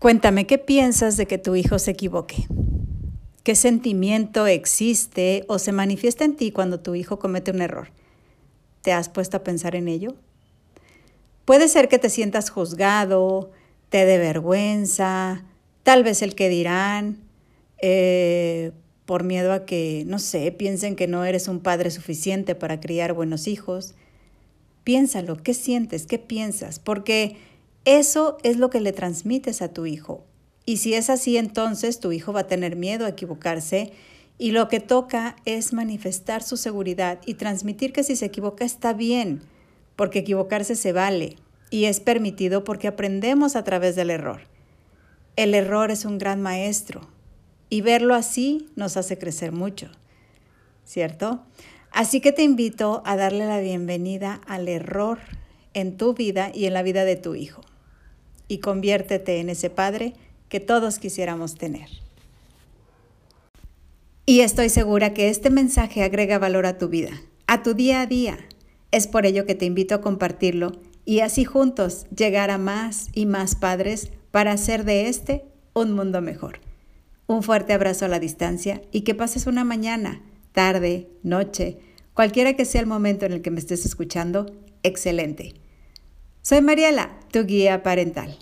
Cuéntame, ¿qué piensas de que tu hijo se equivoque? ¿Qué sentimiento existe o se manifiesta en ti cuando tu hijo comete un error? ¿Te has puesto a pensar en ello? Puede ser que te sientas juzgado, te dé vergüenza, tal vez el que dirán, eh, por miedo a que, no sé, piensen que no eres un padre suficiente para criar buenos hijos. Piénsalo, ¿qué sientes? ¿Qué piensas? Porque eso es lo que le transmites a tu hijo. Y si es así, entonces tu hijo va a tener miedo a equivocarse y lo que toca es manifestar su seguridad y transmitir que si se equivoca está bien, porque equivocarse se vale y es permitido porque aprendemos a través del error. El error es un gran maestro y verlo así nos hace crecer mucho, ¿cierto? Así que te invito a darle la bienvenida al error en tu vida y en la vida de tu hijo y conviértete en ese Padre que todos quisiéramos tener. Y estoy segura que este mensaje agrega valor a tu vida, a tu día a día. Es por ello que te invito a compartirlo y así juntos llegar a más y más padres para hacer de este un mundo mejor. Un fuerte abrazo a la distancia y que pases una mañana, tarde, noche, cualquiera que sea el momento en el que me estés escuchando, excelente. Soy Mariela, tu guía parental.